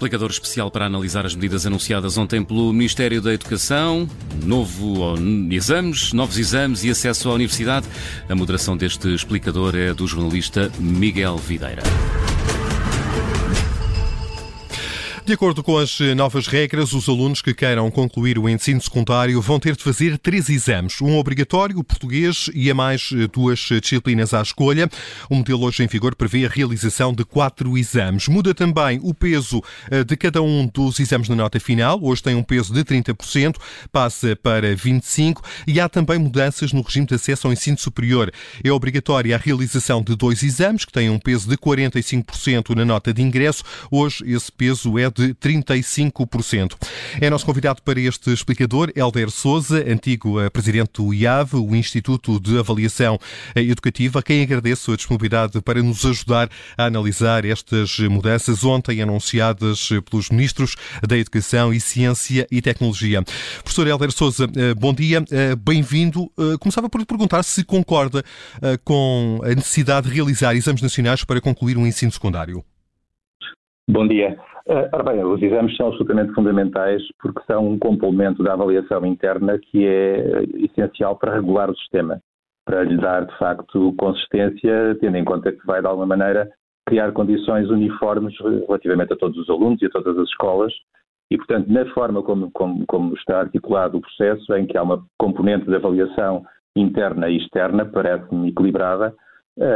explicador especial para analisar as medidas anunciadas ontem pelo Ministério da Educação, novo exames, novos exames e acesso à universidade. A moderação deste explicador é do jornalista Miguel Videira. De acordo com as novas regras, os alunos que queiram concluir o ensino secundário vão ter de fazer três exames, um obrigatório, o português e a mais duas disciplinas à escolha. O modelo hoje em vigor prevê a realização de quatro exames. Muda também o peso eh, de cada um dos exames na nota final. Hoje tem um peso de 30%, passa para 25% e há também mudanças no regime de acesso ao ensino superior. É obrigatória a realização de dois exames, que têm um peso de 45% na nota de ingresso. Hoje esse peso é de de 35%. É nosso convidado para este explicador, Helder Souza, antigo eh, presidente do IAV, o Instituto de Avaliação eh, Educativa, quem agradeço a disponibilidade para nos ajudar a analisar estas mudanças ontem anunciadas eh, pelos ministros da Educação e Ciência e Tecnologia. Professor Helder Souza, bom dia, bem-vindo. Começava por lhe perguntar se concorda com a necessidade de realizar exames nacionais para concluir um ensino secundário. Bom dia. Eh, ora bem, os exames são absolutamente fundamentais porque são um complemento da avaliação interna que é essencial para regular o sistema, para lhe dar, de facto, consistência, tendo em conta que vai, de alguma maneira, criar condições uniformes relativamente a todos os alunos e a todas as escolas. E, portanto, na forma como, como, como está articulado o processo, em que há uma componente de avaliação interna e externa, parece-me equilibrada,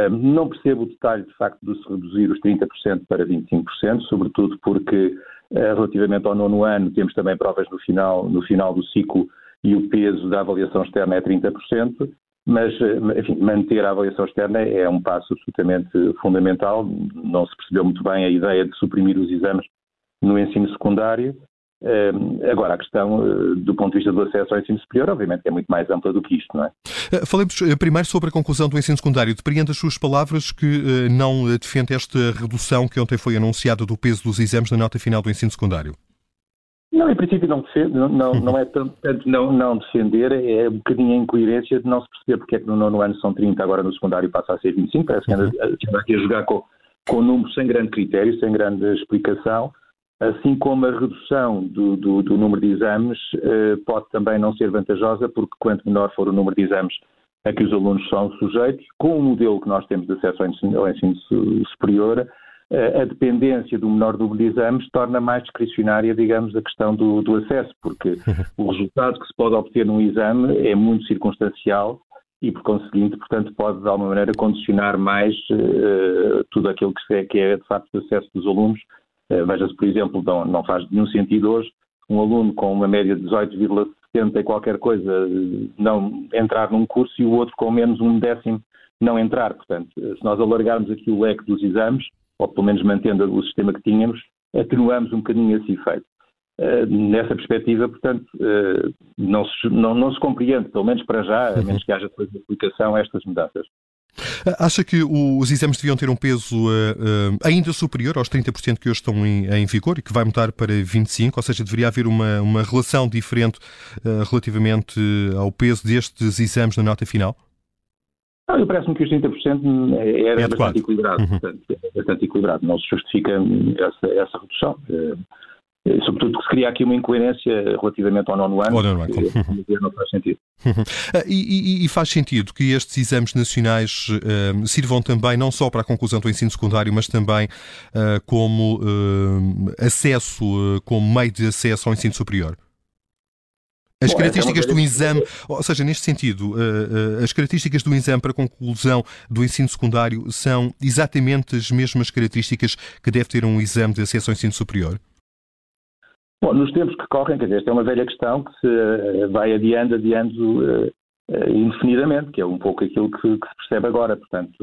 não percebo o detalhe, de facto, de se reduzir os 30% para 25%, sobretudo porque, eh, relativamente ao nono ano, temos também provas no final, no final do ciclo e o peso da avaliação externa é 30%, mas, eh, enfim, manter a avaliação externa é um passo absolutamente fundamental. Não se percebeu muito bem a ideia de suprimir os exames no ensino secundário Agora, a questão eh, do ponto de vista do acesso ao ensino superior, obviamente, é muito mais ampla do que isto, não é? Eh, falemos eh, primeiro sobre a conclusão do ensino secundário. Depreendo as suas palavras que não defende esta redução que ontem foi anunciada do peso dos exames na nota final do ensino secundário. Não, em princípio não, defende, não, não, não é tanto, tanto não, não, defender, é um bocadinho a incoerência de não se perceber porque é que no nono ano são 30, agora no secundário passa a ser 25, parece que anda, uhum. anda aqui a jogar com, com números sem grande critério, sem grande explicação assim como a redução do, do, do número de exames eh, pode também não ser vantajosa, porque quanto menor for o número de exames a que os alunos são sujeitos, com o modelo que nós temos de acesso ao ensino, ao ensino superior, eh, a dependência do menor número de exames torna mais discricionária, digamos, a questão do, do acesso, porque o resultado que se pode obter num exame é muito circunstancial e, por conseguinte, portanto, pode, de alguma maneira, condicionar mais uh, tudo aquilo que é, que é, de facto, o acesso dos alunos eh, veja-se, por exemplo, não, não faz nenhum sentido hoje um aluno com uma média de 18,70 e qualquer coisa não entrar num curso e o outro com menos um décimo não entrar. Portanto, se nós alargarmos aqui o leque dos exames, ou pelo menos mantendo o sistema que tínhamos, atenuamos um bocadinho esse efeito. Uh, nessa perspectiva, portanto, uh, não, se, não, não, se, compreende, pelo menos para já, a menos que haja depois de aplicação estas mudanças. Acha que os exames deviam ter um peso uh, uh, ainda superior aos 30% que hoje estão em, em, vigor e que vai mudar para 25%? Ou seja, deveria haver uma, uma relação diferente uh, relativamente ao peso destes exames na nota final? Não, eu parece-me que os 30% era é bastante equilibrado, uhum. portanto, é bastante equilibrado. Não se justifica essa, essa redução. Eh, sobretudo que se cria aqui uma incoerência relativamente ao nono ano, nono ano. que não faz sentido. Ah, e, e, e, faz sentido que estes exames nacionais uh, sirvam também não só para a conclusão do ensino secundário, mas também uh, como uh, acesso, como meio de acesso ao ensino superior? As Bom, características é do exame, ou seja, neste sentido, as características do exame para conclusão do ensino secundário são exatamente as mesmas características que deve ter um exame de acesso ao ensino superior? Bom, nos tempos que correm, quer dizer, esta é uma velha questão que se eh, vai adiando, adiando uh, uh, indefinidamente, que é um pouco aquilo que, que se percebe agora. Portanto,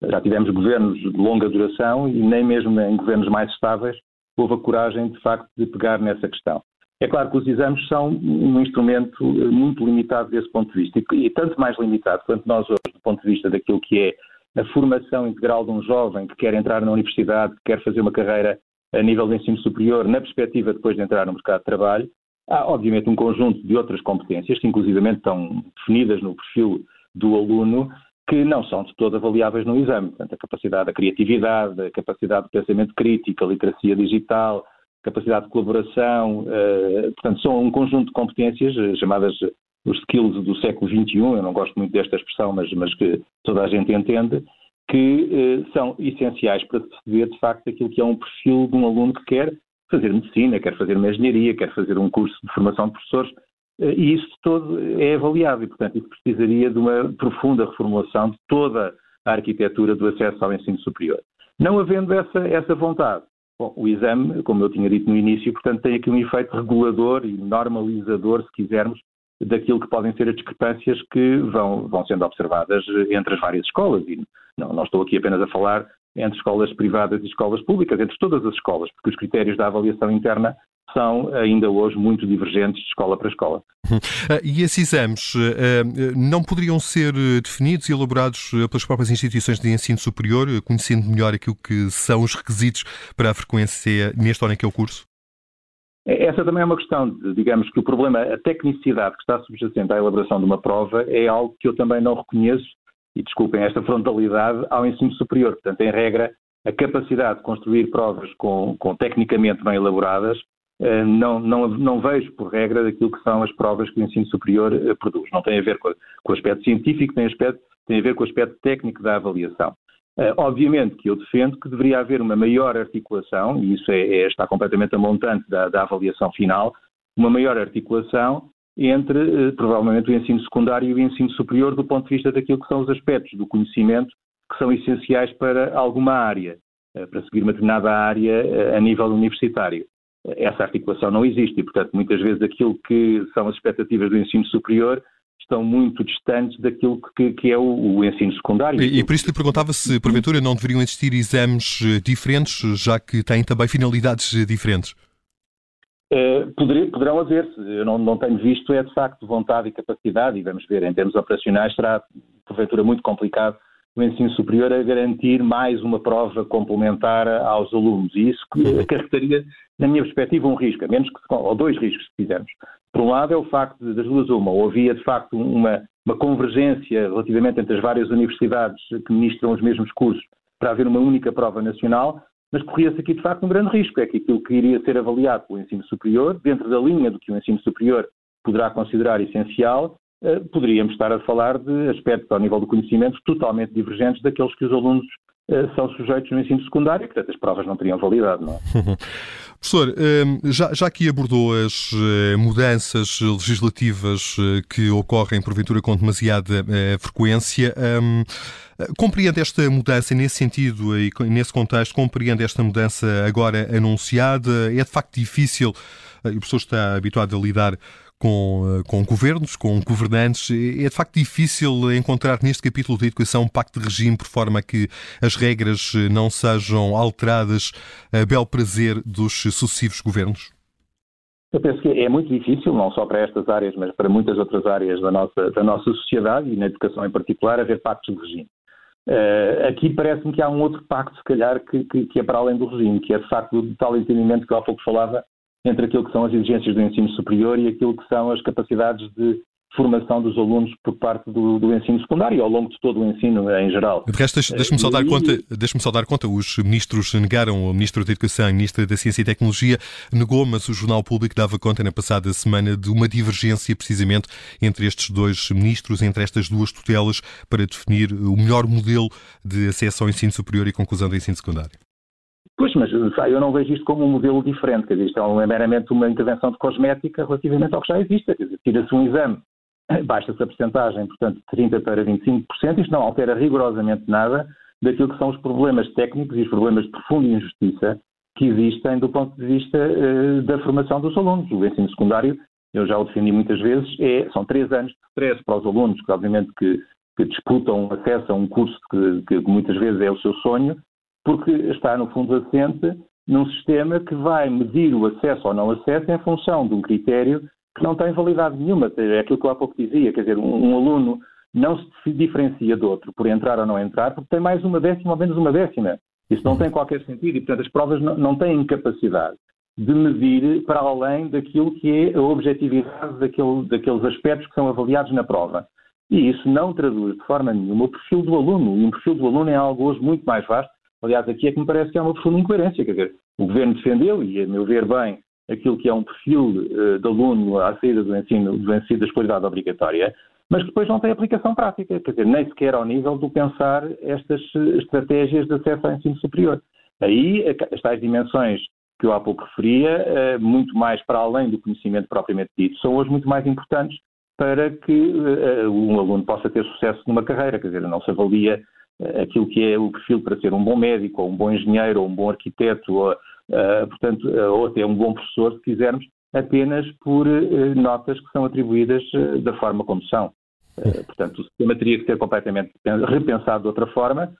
já tivemos governos de longa duração e nem mesmo em governos mais estáveis houve a coragem, de facto, de pegar nessa questão. É claro que os exames são um instrumento muito limitado desse ponto de vista, e, e tanto mais limitado quanto nós hoje, do ponto de vista daquilo que é a formação integral de um jovem que quer entrar na universidade, que quer fazer uma carreira a nível de ensino superior, na perspectiva depois de entrar no mercado de trabalho, há obviamente um conjunto de outras competências que inclusivamente estão definidas no perfil do aluno que não são de todo avaliáveis no exame. Portanto, a capacidade da criatividade, a capacidade de pensamento crítico, a literacia digital, capacidade de colaboração, portanto, são um conjunto de competências chamadas os skills do século XXI, eu não gosto muito desta expressão, mas, mas que toda a gente entende, que eh, são essenciais para perceber, de facto, aquilo que é um perfil de um aluno que quer fazer medicina, quer fazer uma engenharia, quer fazer um curso de formação de professores, eh, e isso todo é avaliado e, portanto, isso precisaria de uma profunda reformulação de toda a arquitetura do acesso ao ensino superior. Não havendo essa, essa vontade, bom, o exame, como eu tinha dito no início, portanto, tem aqui um efeito regulador e normalizador, se quisermos, daquilo que podem ser as discrepâncias que vão, vão sendo observadas entre as várias escolas. E não, não estou aqui apenas a falar entre escolas privadas e escolas públicas, entre todas as escolas, porque os critérios da avaliação interna são ainda hoje muito divergentes de escola para escola. Ah, e esses exames ah, não poderiam ser definidos e elaborados pelas próprias instituições de ensino superior, conhecendo melhor aquilo que são os requisitos para a frequência neste em que curso? Essa também é uma questão, de, digamos que o problema, a tecnicidade que está subjacente à elaboração de uma prova é algo que eu também não reconheço, e desculpem esta frontalidade, ao ensino superior. Portanto, em regra, a capacidade de construir provas com, com tecnicamente bem elaboradas eh, não, não, não, vejo por regra daquilo que são as provas que o ensino superior eh, produz. Não tem a ver com, com o aspecto científico, tem, aspecto, tem a ver com o aspecto técnico da avaliação. Uh, obviamente que eu defendo que deveria haver uma maior articulação, e isso é, é, está completamente a montante da, da, avaliação final, uma maior articulação entre, uh, provavelmente, o ensino secundário e o ensino superior do ponto de vista daquilo que são os aspectos do conhecimento que são essenciais para alguma área, uh, para seguir uma determinada área a nível universitário. Essa articulação não existe e, portanto, muitas vezes aquilo que são as expectativas do ensino superior estão muito distantes daquilo que, que é o, o, ensino secundário. E, e, por isso lhe perguntava se, porventura, não deveriam existir exames eh, diferentes, já que têm também finalidades eh, diferentes. Uh, poderão haver, eu não, não, tenho visto, é de facto vontade e capacidade, e vamos ver, em termos operacionais, será porventura muito complicado o ensino superior a garantir mais uma prova complementar aos alunos. E isso acarretaria, na minha perspectiva, um risco, a menos que, ou dois riscos, se quisermos. Por um lado, é o facto de, das duas uma, ou havia de facto uma, uma convergência relativamente entre as várias universidades que ministram os mesmos cursos para haver uma única prova nacional, mas corria-se aqui de facto um grande risco, é que aquilo que iria ser avaliado pelo ensino superior, dentro da linha do que o ensino superior poderá considerar essencial, eh, poderíamos estar a falar de aspectos ao nível do conhecimento totalmente divergentes daqueles que os alunos eh, são sujeitos no ensino secundário, portanto as provas não teriam validade. Não é? Professor, ehm, já, que abordou as eh, mudanças legislativas que ocorrem porventura com demasiada frequência, ehm, compreende esta mudança nesse sentido e nesse contexto, compreende esta mudança agora anunciada? É de facto difícil, e o professor está habituado a lidar com, eh, com governos, com governantes. É de facto difícil encontrar neste capítulo da educação um pacto de regime por forma que as regras eh, não sejam alteradas a bel prazer dos sucessivos governos? Eu penso que é muito difícil, não só para estas áreas, mas para muitas outras áreas da nossa, da nossa sociedade e na educação em particular, haver pactos de regime. Uh, aqui parece-me que há um outro pacto, se calhar, que, que, que, é para além do regime, que é de facto o tal entendimento que há pouco falava entre aquilo que são as exigências do ensino superior e aquilo que são as capacidades de formação dos alunos por parte do, do, ensino secundário ao longo de todo o ensino em geral. De resto, deixe-me só, dar conta, deixe só dar conta, os ministros negaram, o Ministro da Educação e o Ministro da Ciência e Tecnologia negou, mas o Jornal Público dava conta na passada semana de uma divergência precisamente entre estes dois ministros, entre estas duas tutelas, para definir o melhor modelo de acesso ao ensino superior e conclusão do ensino secundário. Pois, mas eu não vejo isto como um modelo diferente, quer dizer, isto é meramente uma intervenção de cosmética relativamente ao que já existe, quer dizer, tira-se um exame, baixa-se a porcentagem, portanto, de 30% para 25%, isto não altera rigorosamente nada daquilo que são os problemas técnicos e os problemas de profunda injustiça que existem do ponto de vista uh, da formação dos alunos. O ensino secundário, eu já o defendi muitas vezes, é, são três anos de stress para os alunos, que obviamente que, que disputam acesso a um curso que, que muitas vezes é o seu sonho, porque está, no fundo, assente num sistema que vai medir o acesso ou não acesso em função de um critério que não tem validade nenhuma. É aquilo que eu há pouco dizia, quer dizer, um, um aluno não se diferencia do outro por entrar ou não entrar, porque tem mais uma décima ou menos uma décima. Isso não tem qualquer sentido e, portanto, as provas não, não têm capacidade de medir para além daquilo que é a objetividade daquele, daqueles aspectos que são avaliados na prova. E isso não traduz de forma nenhuma o perfil do aluno. E um perfil do aluno é algo hoje muito mais vasto Aliás, aqui é que me parece que há uma profunda incoerência. Quer dizer, o Governo defendeu, e a meu ver bem, aquilo que é um perfil uh, de aluno à saída do ensino, do ensino da escolaridade obrigatória, mas depois não tem aplicação prática, quer dizer, nem sequer ao nível do pensar estas estratégias de acesso ao ensino superior. Aí, as tais dimensões que eu há pouco referia, uh, muito mais para além do conhecimento propriamente dito, são hoje muito mais importantes para que uh, um aluno possa ter sucesso numa carreira, quer dizer, não se avalia aquilo que é o perfil para ser um bom médico, ou um bom engenheiro, ou um bom arquiteto, ou, uh, portanto, uh, ou até um bom professor, se quisermos, apenas por uh, notas que são atribuídas da forma como são. portanto, o sistema teria que ser completamente repensado de outra forma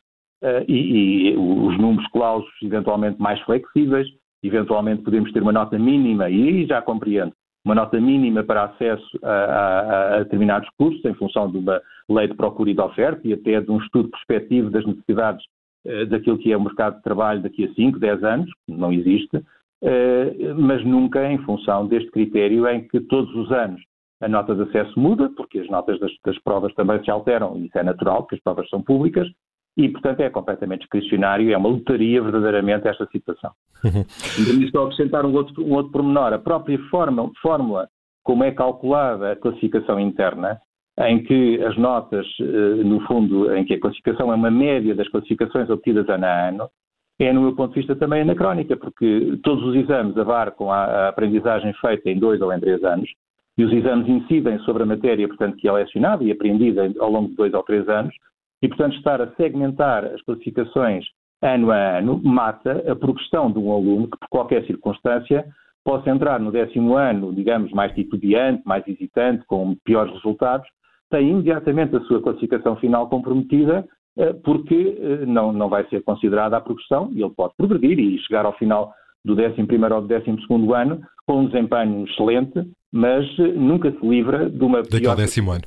e, e, os números clausos eventualmente mais flexíveis, eventualmente podemos ter uma nota mínima, e já compreendo, uma nota mínima para acesso a, a, a, determinados cursos, em função de uma lei de procura e de oferta e até de um estudo prospectivo das necessidades eh, daquilo que é o mercado de trabalho daqui a 5, 10 anos, não existe, eh, mas nunca em função deste critério em que todos os anos a nota de acesso muda, porque as notas das, das provas também se alteram, e isso é natural, porque as provas são públicas, e, portanto, é completamente discricionário, é uma lotaria verdadeiramente esta situação. Uhum. E só acrescentar um outro, um outro pormenor. A própria forma, fórmula como é calculada a classificação interna, em que as notas, eh, no fundo, em que a classificação é uma média das classificações obtidas ano a ano, é, no meu ponto de vista, também anacrónica, porque todos os exames abarcam a aprendizagem feita em dois ou em três anos, e os exames incidem sobre a matéria, portanto, que é lecionada e aprendida ao longo de dois ou três anos, e, portanto, estar a segmentar as classificações ano a ano mata a progressão de um aluno que, por qualquer circunstância, possa entrar no décimo ano, digamos, mais titubeante, mais hesitante, com piores resultados, tem imediatamente a sua classificação final comprometida, eh, porque eh, não, não vai ser considerada a progressão e ele pode progredir e chegar ao final do 11 ou do 12 ano com um desempenho excelente, mas eh, nunca se livra de uma Daquele pior décimo ano.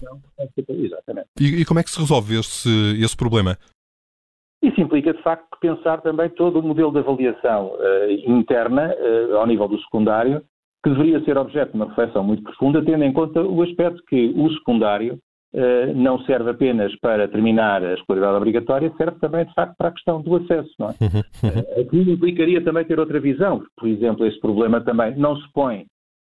Exatamente. E, e, como é que se resolve esse, esse problema? Isso implica, de facto, pensar também todo o modelo de avaliação uh, interna, uh, ao nível do secundário, que deveria ser objeto de uma reflexão muito profunda, tendo em conta o aspecto que o secundário uh, não serve apenas para terminar a escolaridade obrigatória, serve também, de facto, para a questão do acesso. Não é? Aqui implicaria também ter outra visão. Por exemplo, esse problema também não se põe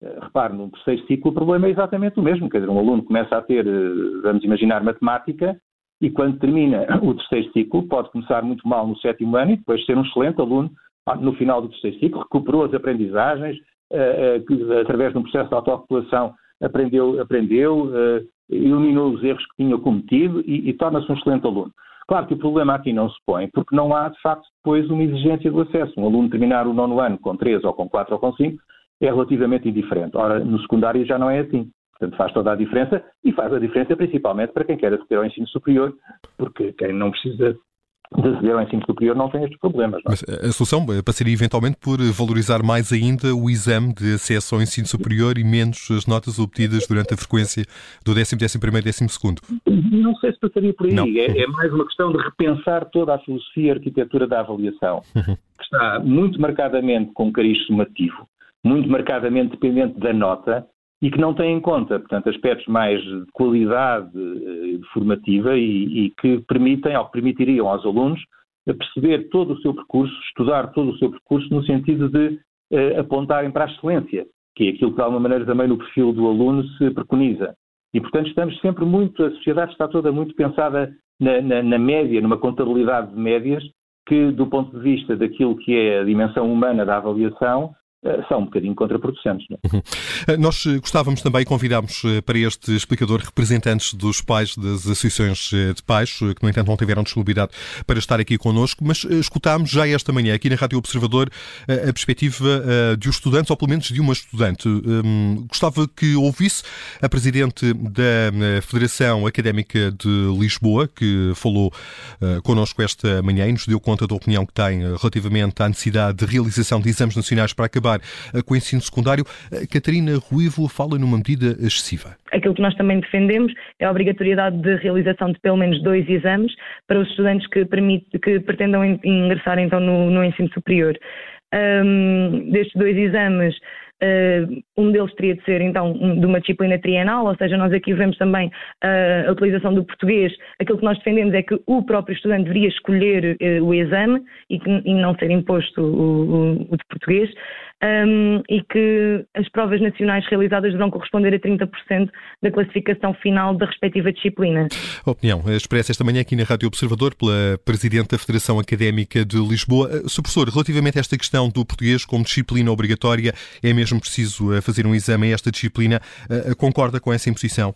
repare, no terceiro ciclo o problema é exatamente o mesmo, quer dizer, um aluno começa a ter, eh, vamos imaginar, matemática, e quando termina o terceiro ciclo pode começar muito mal no sétimo ano e depois ser um excelente aluno ah, no final do terceiro ciclo, recuperou as aprendizagens, uh, através de um processo de autocalculação aprendeu, aprendeu eliminou os erros que tinha cometido e, e torna-se um excelente aluno. Claro que o problema aqui não se põe, porque não há, de facto, depois uma exigência do acesso. Um aluno terminar o nono ano com 3 ou com 4 ou com 5 é relativamente indiferente. Ora, no secundário já não é assim. Portanto, faz toda a diferença e faz a diferença principalmente para quem quer aceder ao ensino superior, porque quem não precisa de aceder ao ensino superior não tem estes problemas. Não? É? Mas a solução passaria eventualmente por valorizar mais ainda o exame de acesso ao ensino superior e menos as notas obtidas durante a frequência do 10 11 e 12 Não sei se passaria por aí. É, é, mais uma questão de repensar toda a filosofia e arquitetura da avaliação, uhum. que está muito marcadamente com um cariz somativo muito marcadamente dependente da nota e que não tem em conta, portanto, aspectos mais de qualidade eh, formativa e, e que permitem, ou que permitiriam aos alunos perceber todo o seu percurso, estudar todo o seu percurso no sentido de uh, apontarem para a excelência, que é aquilo que de alguma maneira também no perfil do aluno se preconiza. E, portanto, estamos sempre muito, a sociedade está toda muito pensada na, na, na média, numa contabilidade de médias, que do ponto de vista daquilo que é a dimensão humana da avaliação, eh, são um bocadinho contraproducentes. É? uhum. Eh, nós eh, gostávamos também, convidámos para este explicador representantes dos pais das associações de pais, que no entanto não tiveram disponibilidade para estar aqui connosco, mas escutámos já esta manhã aqui na Rádio Observador a perspectiva de os estudantes, ou pelo menos de uma estudante. Hum, gostava que ouvisse a presidente da Federação Académica de Lisboa, que falou connosco esta manhã e nos deu conta da opinião que tem relativamente à necessidade de realização de exames nacionais para acabar acabar com o ensino secundário. Catarina Ruivo fala numa medida excessiva. Aquilo que nós também defendemos é a obrigatoriedade de realização de pelo menos dois exames para os estudantes que, que pretendam ingressar então no, no ensino superior. Um, destes dois exames, um deles teria de ser, então, de uma disciplina trienal, ou seja, nós aqui vemos também uh, a utilização do português. Aquilo que nós defendemos é que o próprio estudante deveria escolher uh, o exame e, que, e, não ser imposto o, o, de português. Um, e que as provas nacionais realizadas deverão corresponder a 30% da classificação final da respectiva disciplina. A opinião expressa esta manhã aqui na Rádio Observador pela Presidente da Federação Académica de Lisboa. Sr. Professor, relativamente a esta questão do português como disciplina obrigatória, é mesmo preciso eh, fazer um exame a esta disciplina. Eh, concorda com essa imposição?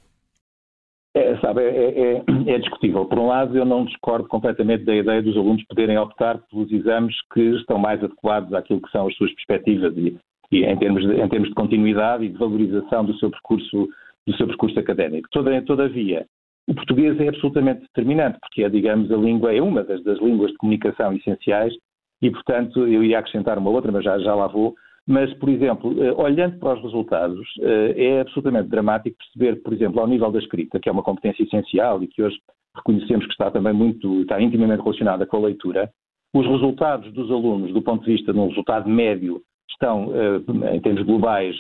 É, sabe, é, é, é, discutível. Por um lado, eu não discordo completamente da ideia dos alunos poderem optar pelos exames que estão mais adequados àquilo que são as suas perspectivas e, e em, termos de, em termos de continuidade e de valorização do seu percurso, do seu percurso académico. Todavia, o português é absolutamente determinante, porque é, digamos, a língua, é uma das, das línguas de comunicação essenciais e, portanto, eu ia acrescentar uma outra, mas já, já lá vou, mas, por exemplo, eh, olhando para os resultados, eh, é absolutamente dramático perceber, por exemplo, ao nível da escrita, que é uma competência essencial e que hoje reconhecemos que está também muito, está intimamente relacionada com a leitura, os resultados dos alunos, do ponto de vista de um resultado médio, estão, eh, em termos globais,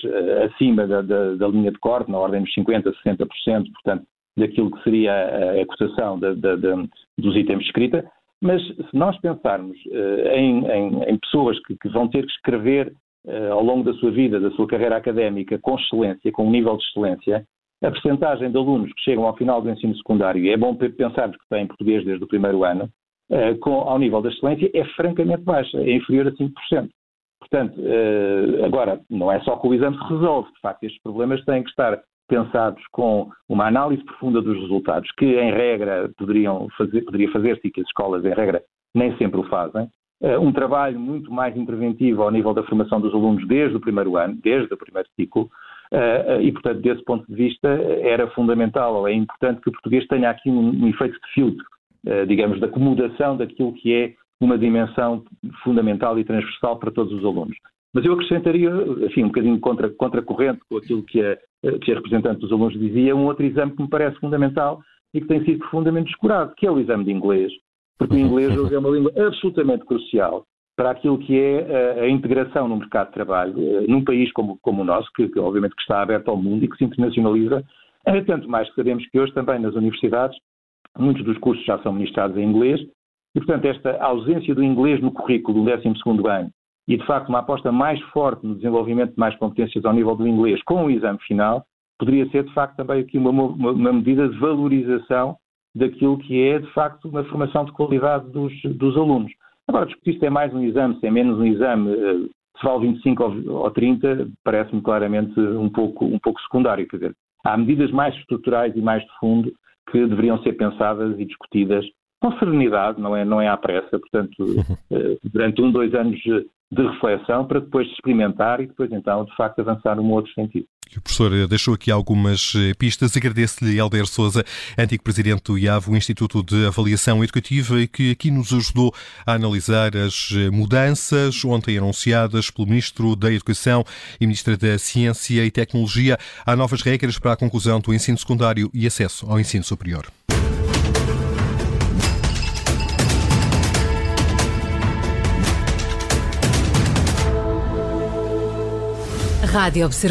acima da, da, da linha de corte, na ordem dos 50%, 60%, portanto, daquilo que seria a cotação dos itens de escrita. Mas se nós pensarmos em, em, em pessoas que, que, vão ter que escrever ao longo da sua vida, da sua carreira académica, com excelência, com um nível de excelência, a percentagem de alunos que chegam ao final do ensino secundário, e é bom pensarmos que têm português desde o primeiro ano, eh, com, ao nível da excelência, é francamente baixa, é inferior a 5%. Portanto, eh, agora, não é só que o exame se resolve, de facto, estes problemas têm que estar pensados com uma análise profunda dos resultados, que em regra poderiam fazer, poderia fazer-se e que as escolas, em regra, nem sempre o fazem, eh, um trabalho muito mais interventivo ao nível da formação dos alunos desde o primeiro ano, desde o primeiro ciclo, eh, eh, e, portanto, desse ponto de vista, era fundamental, ou é importante que o português tenha aqui um, efeito de filtro, digamos, de acomodação daquilo que é uma dimensão fundamental e transversal para todos os alunos. Mas eu acrescentaria, enfim, um bocadinho contra, contracorrente com aquilo que a, que a representante dos alunos dizia, um outro exame que me parece fundamental e que tem sido profundamente descurado, que é o exame de inglês, porque o inglês é uma língua absolutamente crucial para aquilo que é a, a integração no mercado de trabalho, uh, num país como, como o nosso, que, que, obviamente que está aberto ao mundo e que se internacionaliza, é tanto mais que sabemos que hoje também nas universidades muitos dos cursos já são ministrados em inglês e, portanto, esta ausência do inglês no currículo do 12º ano e, de facto, uma aposta mais forte no desenvolvimento de mais competências ao nível do inglês com o exame final, poderia ser, de facto, também aqui uma, uma, uma medida de valorização daquilo que é, de facto, uma formação de qualidade dos, dos alunos. Agora, discutir se é mais um exame, se é menos um exame, eh, se vale 25 ou 30, parece-me claramente um pouco, um pouco secundário. Quer dizer, há medidas mais estruturais e mais de fundo que deveriam ser pensadas e discutidas com serenidade, não é, não é à pressa, portanto, eh, durante um, dois anos de reflexão para depois experimentar e depois então, de facto, avançar num outro sentido. O professor deixou aqui algumas eh, pistas. Agradeço-lhe, Helder Souza, antigo presidente do IAV, o Instituto de Avaliação Educativa, que aqui nos ajudou a analisar as eh, mudanças ontem anunciadas pelo Ministro da Educação e Ministra da Ciência e Tecnologia. Há novas regras para a conclusão do ensino secundário e acesso ao ensino superior. Rádio Observador.